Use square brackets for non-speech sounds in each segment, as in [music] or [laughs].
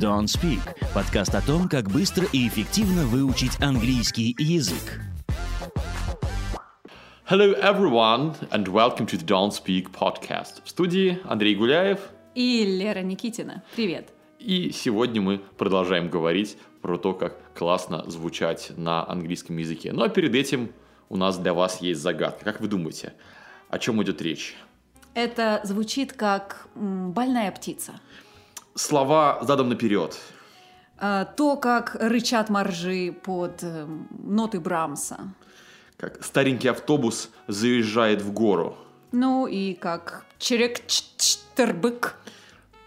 Don't Speak – подкаст о том, как быстро и эффективно выучить английский язык. Hello everyone and welcome to the Don't Speak podcast. В студии Андрей Гуляев. И Лера Никитина. Привет. И сегодня мы продолжаем говорить про то, как классно звучать на английском языке. Но перед этим у нас для вас есть загадка. Как вы думаете, о чем идет речь? Это звучит как больная птица. Слова задом наперед. А, То, как рычат моржи под эм, ноты Брамса. Как старенький автобус заезжает в гору. Ну и как черек-чтербык.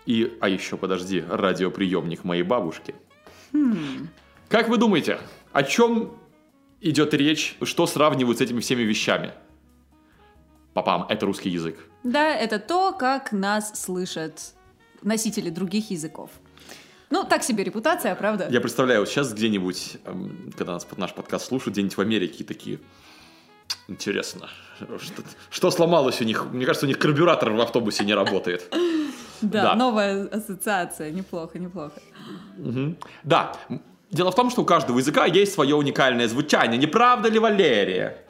И, а еще, подожди, радиоприемник моей бабушки. Как вы думаете, о чем идет речь, что сравнивают с этими всеми вещами? Папам, это русский язык. Да, это то, как нас слышат носители других языков. Ну, так себе репутация, правда? Я представляю, вот сейчас где-нибудь, эм, когда нас, наш подкаст слушают, где-нибудь в Америке такие, интересно, что, что сломалось у них? Мне кажется, у них карбюратор в автобусе не работает. [laughs] Да, да. новая ассоциация. Неплохо, неплохо. Да, м, дело в том, что у каждого языка есть свое уникальное звучание. Не правда ли, Валерия?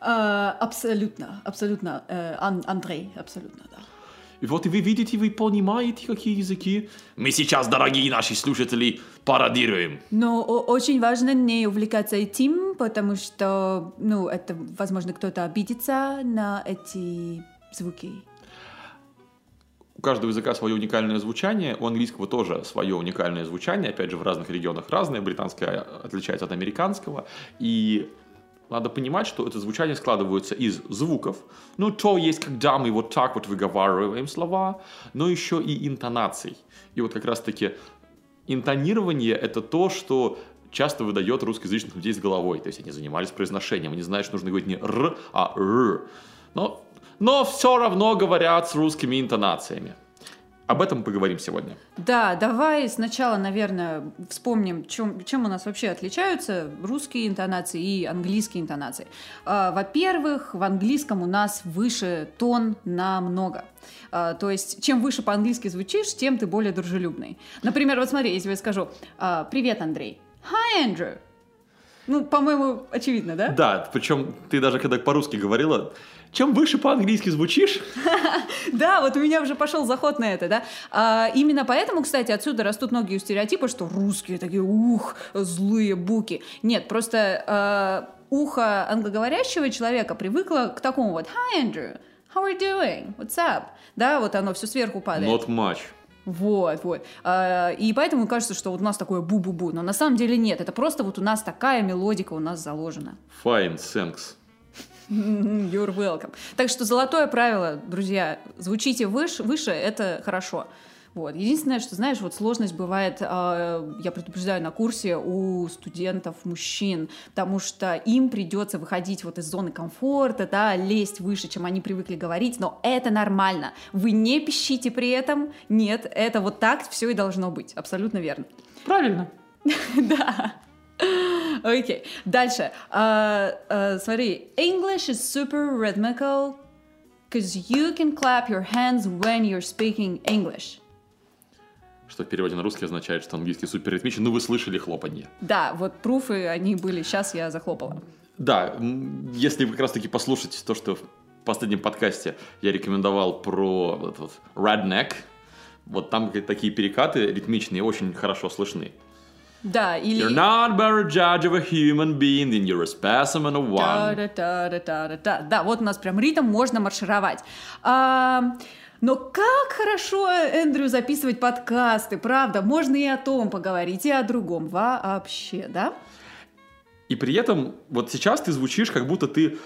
А, абсолютно, абсолютно. э, Ан- Андрей, абсолютно, да. Вот вы видите, вы понимаете, какие языки. Мы сейчас, дорогие наши слушатели, пародируем. Но очень важно не увлекаться этим, потому что, ну, это, возможно, кто-то обидится на эти звуки. У каждого языка свое уникальное звучание, у английского тоже свое уникальное звучание, опять же, в разных регионах разное, британское отличается от американского, и надо понимать, что это звучание складывается из звуков, ну, то есть, когда мы вот так вот выговариваем слова, но еще и интонаций. И вот как раз-таки интонирование – это то, что часто выдает русскоязычных людей с головой. То есть они занимались произношением, они знают, что нужно говорить не «р», а «р». Но, но все равно говорят с русскими интонациями. Об этом поговорим сегодня. Да, давай сначала, наверное, вспомним, чем, чем у нас вообще отличаются русские интонации и английские интонации. А, Во-первых, в английском у нас выше тон намного. А, То есть, чем выше по-английски звучишь, тем ты более дружелюбный. Например, вот смотри, если я скажу а, «Привет, Андрей». «Hi, Andrew». Ну, по-моему, очевидно, да? Да, причем ты даже когда по-русски говорила, чем выше по-английски звучишь, [laughs] Да, вот у меня уже пошел заход на это, да. А, именно поэтому, кстати, отсюда растут многие стереотипы, что русские такие, ух, злые буки. Нет, просто а, ухо англоговорящего человека привыкло к такому вот «Hi, Andrew, how are you doing? What's up?» Да, вот оно все сверху падает. not much. Вот, вот. А, И поэтому кажется, что вот у нас такое бу-бу-бу. Но на самом деле нет. Это просто вот у нас такая мелодика у нас заложена. Fine, thanks. [laughs] You're welcome. Так что золотое правило, друзья, звучите выше, выше это хорошо. Вот. Единственное, что, знаешь, вот сложность бывает, э, я предупреждаю, на курсе у студентов мужчин, потому что им придется выходить вот из зоны комфорта, да, лезть выше, чем они привыкли говорить, но это нормально. Вы не пищите при этом, нет, это вот так все и должно быть, абсолютно верно. Правильно. [laughs] Да. [laughs] Окей. Дальше. А, а, смотри. English is super rhythmical because you can clap your hands when you're speaking English. Что в переводе на русский означает, что английский супер ритмичен. Ну, вы слышали хлопанье. Да, вот пруфы, они были. Сейчас я захлопала. Да, если вы как раз-таки послушаете то, что в последнем подкасте я рекомендовал про вот этот вот redneck, вот там такие перекаты ритмичные очень хорошо слышны. Да, или... You're not better judge of a human being than you're a specimen of one. Да-да-да-да-да-да. Да, вот у нас прям ритм, можно маршировать. А, но как хорошо, Эндрю, записывать подкасты, правда? Можно и о том поговорить, и о другом вообще, да? И при этом вот сейчас ты звучишь, как будто ты,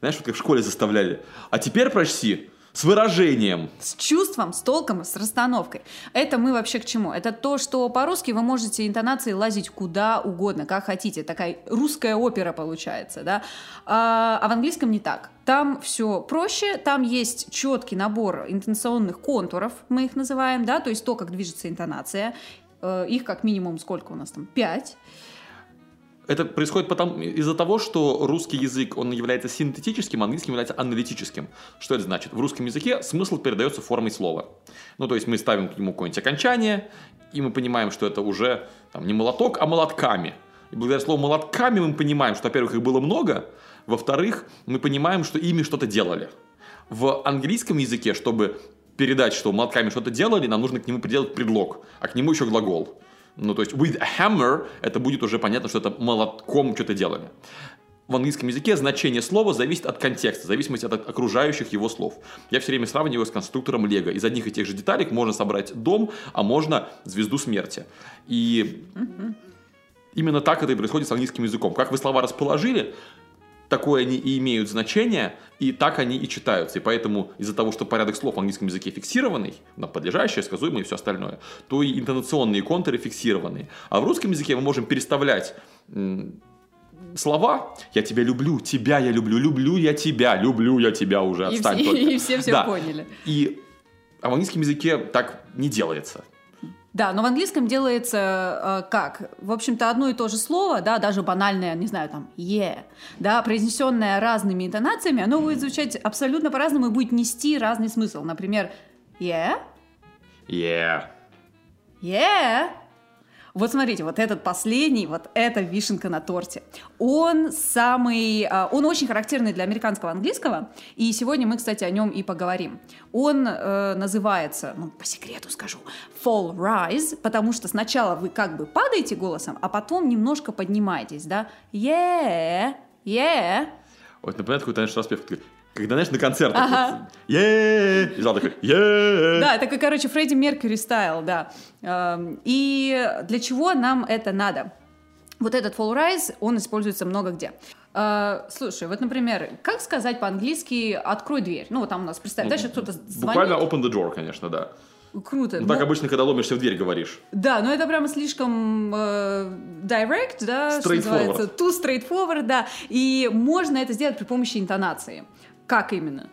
знаешь, вот как в школе заставляли. А теперь прочти с выражением. С чувством, с толком, с расстановкой. Это мы вообще к чему? Это то, что по-русски вы можете интонации лазить куда угодно, как хотите. Такая русская опера получается, да? А, а в английском не так. Там все проще, там есть четкий набор интонационных контуров, мы их называем, да, то есть то, как движется интонация. Э, Их как минимум сколько у нас там? Пять. Это происходит потом из-за того, что русский язык, он является синтетическим, а английский является аналитическим. Что это значит? В русском языке смысл передается формой слова. Ну, то есть мы ставим к нему какое-нибудь окончание, и мы понимаем, что это уже там, не молоток, а молотками. И благодаря слову молотками мы понимаем, что, во-первых, их было много, во-вторых, мы понимаем, что ими что-то делали. В английском языке, чтобы передать, что молотками что-то делали, нам нужно к нему приделать предлог, а к нему еще глагол. Ну, то есть with a hammer это будет уже понятно, что это молотком что-то делали. В английском языке значение слова зависит от контекста, в зависимости от окружающих его слов. Я все время сравниваю с конструктором Лего. Из одних и тех же деталей можно собрать дом, а можно звезду смерти. И именно так это и происходит с английским языком. Как вы слова расположили, такое они и имеют значение, и так они и читаются. И поэтому из-за того, что порядок слов в английском языке фиксированный, на подлежащее, сказуемое и все остальное, то и интонационные контуры фиксированы. А в русском языке мы можем переставлять слова «я тебя люблю», «тебя я люблю», «люблю я тебя», «люблю я тебя» уже, отстань [laughs] и все, только. И все все Да. поняли. И а в английском языке так не делается. Да, но в английском делается э, как? В общем-то, одно и то же слово, да, даже банальное, не знаю, там, yeah, да, произнесенное разными интонациями, оно будет звучать абсолютно по-разному и будет нести разный смысл. Например, yeah, Yeah. yeah. Вот смотрите, вот этот последний, вот эта вишенка на торте. Он самый, а, он очень характерный для американского английского, и сегодня мы, кстати, о нем и поговорим. Он э, называется, ну, по секрету скажу, fall rise, потому что сначала вы как бы падаете голосом, а потом немножко поднимаетесь, да? Yeah, yeah. Вот напоминает какой-то, знаешь, распев. Такой, Когда, знаешь, на концертах. Ага. И зал такой! Да, как, короче, Фредди Меркьюри стайл, да. Эм, И для чего нам это надо? Вот этот full rise, он используется много где. Э, Слушай, вот, например, как сказать по-английски «открой дверь»? Ну, вот там у нас, представь, дальше кто-то звонит. Буквально open the door, конечно, да. Круто. Ну, так Ну, обычно, когда ломишься в дверь, говоришь. Да, но это прямо слишком э, direct, да, что называется, too straightforward, да. И можно это сделать при помощи интонации. Как именно?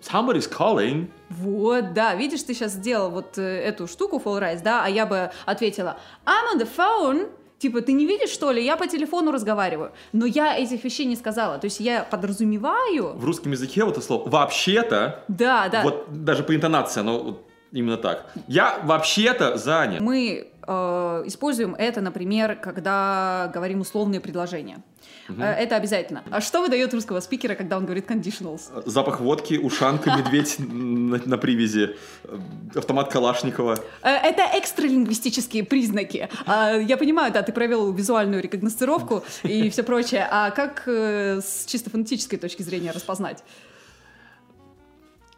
Somebody's calling. Вот, да, видишь, ты сейчас сделал вот э, эту штуку Fall Rise, да, а я бы ответила I'm on the phone, типа, ты не видишь, что ли, я по телефону разговариваю. Но я этих вещей не сказала, то есть я подразумеваю, В русском языке вот это слово «вообще-то», да, да, вот даже по интонации оно вот именно так. Я вообще-то занят. мы э, используем это, например, когда говорим условные предложения. Э, это обязательно. А что выдает русского спикера, когда он говорит conditionals? Запах водки, ушанка, медведь на, на привязи, э, автомат Калашникова. Э, Это экстралингвистические признаки. А, Я понимаю, да, ты провел визуальную рекогностировку и все прочее. А как с чисто фонетической точки зрения распознать?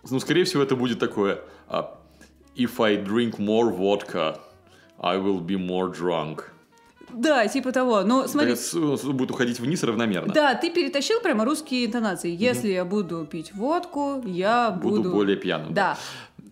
Ну, скорее всего, это будет такое. а, If I drink more vodka, I will be more drunk. Да, типа того. Ну, смотри, Да, с- будет уходить вниз равномерно. да, ты перетащил прямо русские интонации. Если я буду пить водку, я буду... Буду более пьяным. Да.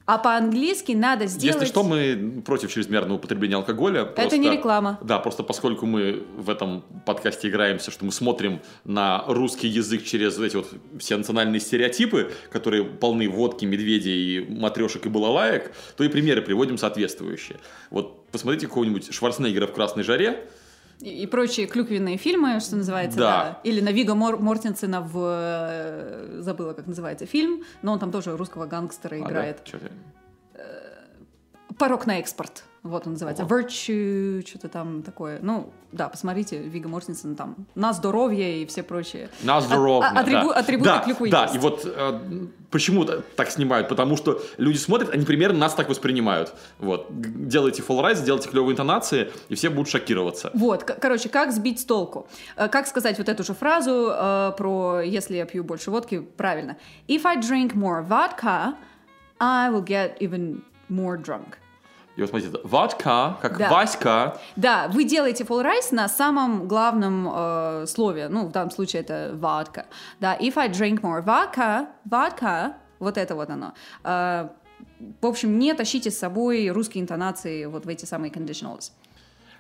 А по-английски надо сделать... Если что, мы против чрезмерного употребления алкоголя. Это просто- не реклама. Да, просто поскольку мы в этом подкасте играемся, что мы смотрим на русский язык через вот эти вот все национальные стереотипы, которые полны водки, медведей, матрешек и балалаек, то и примеры приводим соответствующие. Вот посмотрите какого-нибудь Шварценеггера в «Красной жаре», И, и прочие клюквенные фильмы, что называется, Да. да. Или на Вига Мор- Мортенсена в... э, Забыла, как называется фильм, но он там тоже русского гангстера А, да? играет. Чё ты? Порог на экспорт. Вот он называется. Virtue, что-то там такое. Ну, да, посмотрите, Вига Мортенсен там на здоровье и все прочие. На здоровье. А- атрибу- да. атрибуты да, клюквы Да, есть. и вот э, почему так снимают? Потому что люди смотрят, они примерно нас так воспринимают. Вот. Делайте rise, делайте клевые интонации, и все будут шокироваться. Вот, короче, как сбить с толку? Э, Как сказать вот эту же фразу э, про «если я пью больше водки» правильно? If I drink more vodka, I will get even more drunk. И вот смотрите, водка, как Да. Васька, Да, вы делаете full rice на самом главном э, слове, ну, в данном случае это водка. Да, if I drink more vodka, vodka, вот это вот оно. Э, в общем, не тащите с собой русские интонации вот в эти самые conditionals.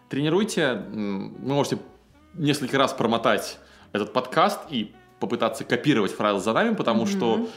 тренируйте, вы можете несколько раз промотать этот подкаст и попытаться копировать фразы за нами, потому что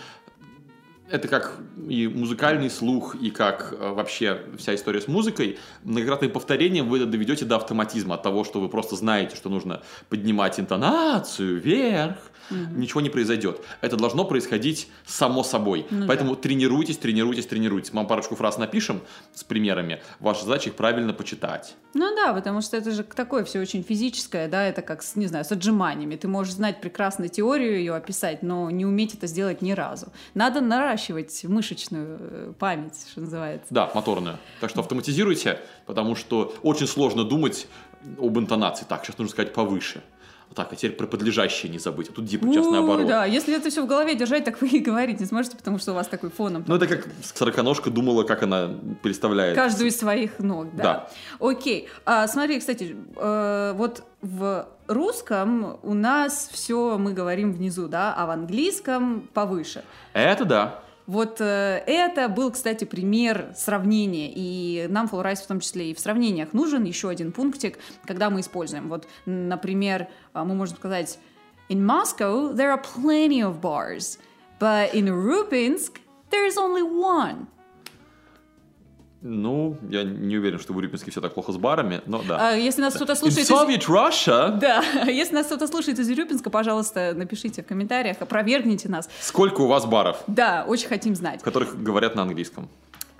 это как и музыкальный слух, и как э, вообще вся история с музыкой. Многократным повторением вы доведете до автоматизма, от того, что вы просто знаете, что нужно поднимать интонацию вверх, ничего не произойдет. Это должно происходить само собой. Ну Поэтому тренируйтесь, тренируйтесь, тренируйтесь. Мы вам парочку фраз напишем с примерами. Ваша задача их правильно почитать. Ну да, потому что это же такое все очень физическое, да, это как, с, не знаю, с отжиманиями. Ты можешь знать прекрасно теорию ее описать, но не уметь это сделать ни разу. Надо наращивать мышечную э, память, что называется. Да, моторную. Так что автоматизируйте, потому что очень сложно думать об интонации. Так, сейчас нужно сказать повыше. Так, а теперь про подлежащее не забыть. А тут типа сейчас наоборот. Да, если это все в голове держать, так вы и говорить не сможете, потому что у вас такой фоном. Ну, это как сороконожка думала, как она представляет. Каждую из своих ног, да. Да. Окей. А, смотри, кстати, э, вот в русском у нас все мы говорим внизу, да, а в английском повыше. Это да. Вот э, это был, кстати, пример сравнения, и нам Rise в том числе и в сравнениях нужен еще один пунктик, когда мы используем. Вот, например, а, мы можем сказать In Moscow there are plenty of bars, but in Rupinsk there is only one. Ну, я не уверен, что в Урюпинске все так плохо с барами, но да. А если нас кто-то In слушает... из- Soviet Russia Да, [laughs] если нас кто-то слушает из Урюпинска, пожалуйста, напишите в комментариях, опровергните нас. сколько у вас баров, Да, очень хотим знать. в которых говорят на английском?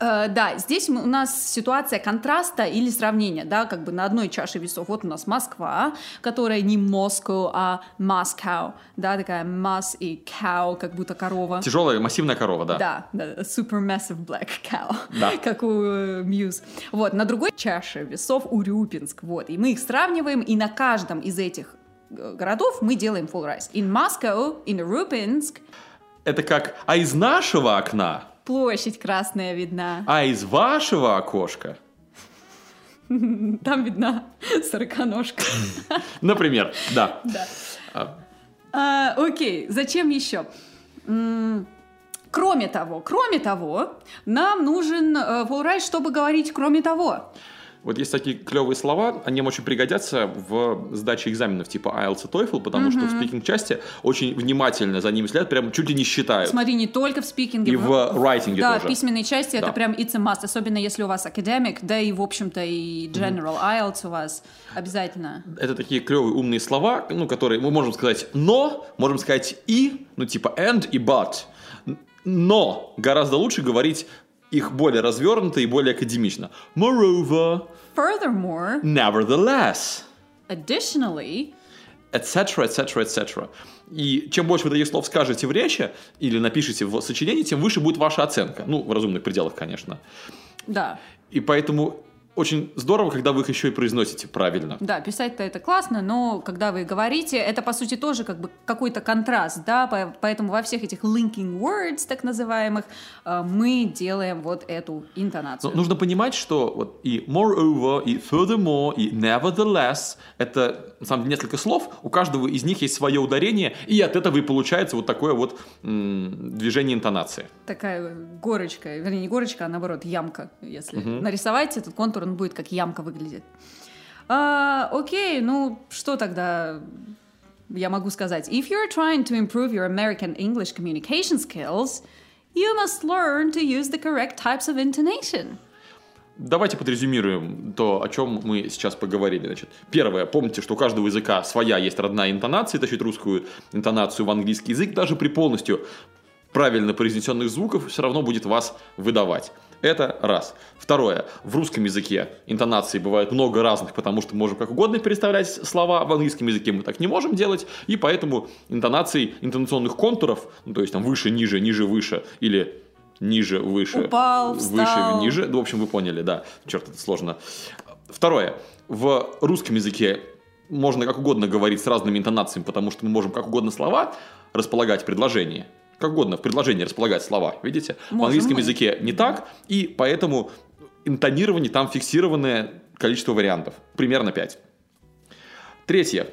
Э, да, здесь мы- у нас ситуация контраста или сравнения, да, как бы на одной чаше весов. Вот у нас Москва, которая не Moscow, а Moscow, да, такая Мас и cow, как будто корова. Тяжелая, массивная корова, да. Да, да, super massive black cow, Да. [laughs] как у э, Muse. Вот, на другой чаше весов Урюпинск, вот, и мы их сравниваем, и на каждом из этих э, городов мы делаем full rise. In Moscow, in Урюпинск, Это как, а из нашего окна, площадь красная видна, а из вашего окошка. там видна сороконожка. Например, да. Да. А, А, окей, зачем еще? Кроме того, кроме того, нам нужен э, чтобы говорить кроме того. Вот есть такие клевые слова, они им очень пригодятся в сдаче экзаменов типа IELTS и TOEFL, потому что в спикинг-части очень внимательно за ними следят, прям чуть ли не считают. Смотри, не только в спикинге. И в райтинге Да, тоже. в письменной части это Да. прям it's a must, особенно если у вас academic, да и, в общем-то, и general IELTS у вас обязательно. Это такие клевые умные слова, ну, которые мы можем сказать «но», можем сказать «и», ну, типа «and» и «but». Но гораздо лучше говорить их более развернуто и более академично. Moreover, Furthermore, nevertheless, additionally, etc., etc., etc. И чем больше вы таких слов скажете в речи или напишите в сочинении, тем выше будет ваша оценка. Ну, в разумных пределах, конечно. да, И поэтому очень здорово, когда вы их еще и произносите правильно. Да, писать-то это классно, но когда вы говорите, это по сути тоже как бы какой-то контраст, да, по- поэтому во всех этих linking words, так называемых, э, мы делаем вот эту Но интонацию. нужно понимать, что вот и moreover, и furthermore, и nevertheless — это, на самом деле, несколько слов, у каждого из них есть свое ударение, и от этого и получается вот такое вот м, движение интонации. Такая горочка, вернее, не горочка, а наоборот, ямка. Если нарисовать этот контур, он будет как ямка выглядит. А, окей, ну что тогда я могу сказать? If you're trying to improve your American English communication skills, you must learn to use the correct types of intonation. Давайте подрезюмируем то, о чем мы сейчас поговорили. Значит, первое, помните, что у каждого языка своя есть родная интонация, тащить русскую интонацию в английский язык даже при полностью правильно произнесенных звуков все равно будет вас выдавать. Это раз. Второе. В русском языке интонации бывают много разных, потому что можем как угодно переставлять слова. В английском языке мы так не можем делать. И поэтому интонаций, интонационных контуров, ну, то есть там выше, ниже, ниже, выше, или ниже, выше, Упал, выше, встал. ниже. Ну, в общем, вы поняли, да. Черт, это сложно. Второе. В русском языке можно как угодно говорить с разными интонациями, потому что мы можем как угодно слова располагать в предложении. Как угодно в предложении располагать слова, видите? в Можем английском мы. языке не так, и поэтому интонирование там фиксированное количество вариантов. Примерно 5. Третье.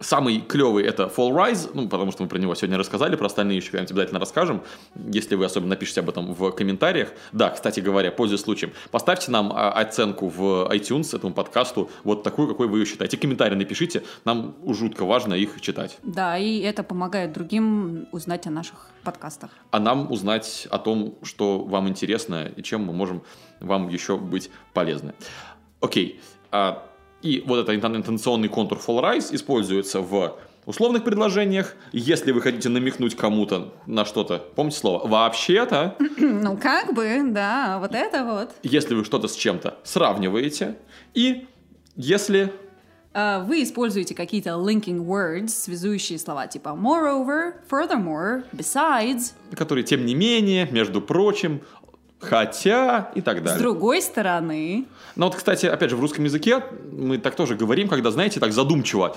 Самый клевый это Fall Rise, ну, потому что мы про него сегодня рассказали, про остальные еще когда-нибудь обязательно расскажем, если вы особенно напишите об этом в комментариях. Да, кстати говоря, пользуясь случаем, поставьте нам а, оценку в iTunes этому подкасту, вот такую, какой вы ее считаете. Комментарии напишите, нам жутко важно их читать. Да, и это помогает другим узнать о наших подкастах. А нам узнать о том, что вам интересно и чем мы можем вам еще быть полезны. Окей, а и вот этот интонационный контур Fall Rise используется в условных предложениях. Если вы хотите намекнуть кому-то на что-то, помните слово «вообще-то», [clears throat] Ну, как бы, да, вот это вот. если вы что-то с чем-то сравниваете, и если А, Вы используете какие-то linking words, связующие слова типа moreover, furthermore, besides. которые тем не менее, между прочим, хотя и так С далее. другой стороны, Ну вот, кстати, опять же, в русском языке мы так тоже говорим, когда, знаете, так задумчиво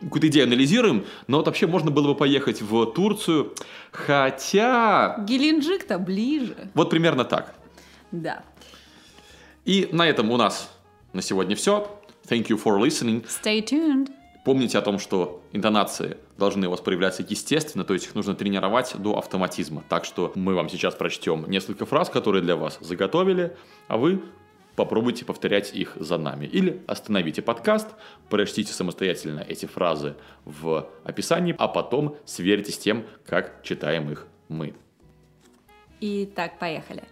какую-то идею анализируем, но вот вообще можно было бы поехать в Турцию, хотя... Геленджик-то ближе. Вот примерно так. Да. И на этом у нас на сегодня все. Thank you for listening. Stay tuned. Помните о том, что интонации должны у вас проявляться естественно, то есть их нужно тренировать до автоматизма. Так что мы вам сейчас прочтем несколько фраз, которые для вас заготовили, а вы попробуйте повторять их за нами. Или остановите подкаст, прочтите самостоятельно эти фразы в описании, а потом сверьте с тем, как читаем их мы. Итак, поехали.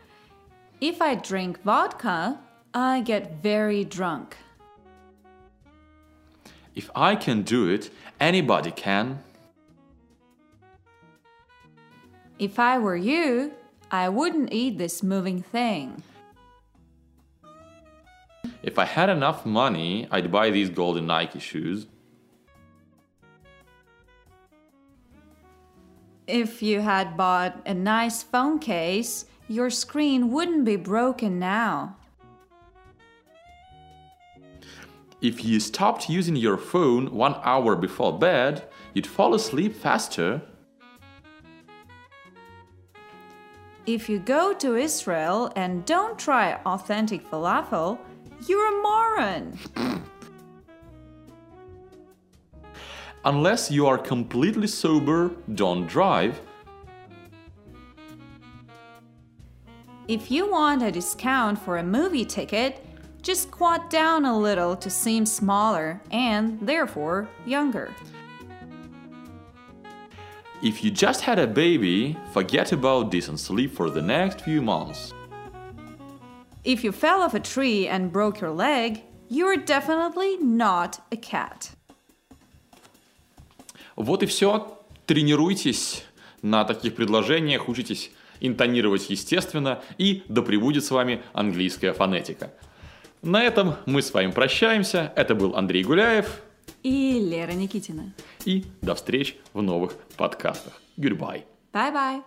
If I drink vodka, I get very drunk. If I can do it, anybody can. If I were you, I wouldn't eat this moving thing. If I had enough money, I'd buy these golden Nike shoes. If you had bought a nice phone case, your screen wouldn't be broken now. If you stopped using your phone one hour before bed, you'd fall asleep faster. If you go to Israel and don't try authentic falafel, you're a moron. [laughs] Unless you are completely sober, don't drive. If you want a discount for a movie ticket, just squat down a little to seem smaller and, therefore, younger. If you just had a baby, forget about this and sleep for the next few months. If you fell off a tree and broke your leg, you're definitely not a cat. Вот и все. Тренируйтесь на таких предложениях, учитесь интонировать естественно, и да пребудет с вами английская фонетика. На этом мы с вами прощаемся. Это был Андрей Гуляев. И Лера Никитина. И до встреч в новых подкастах. Goodbye. Bye bye.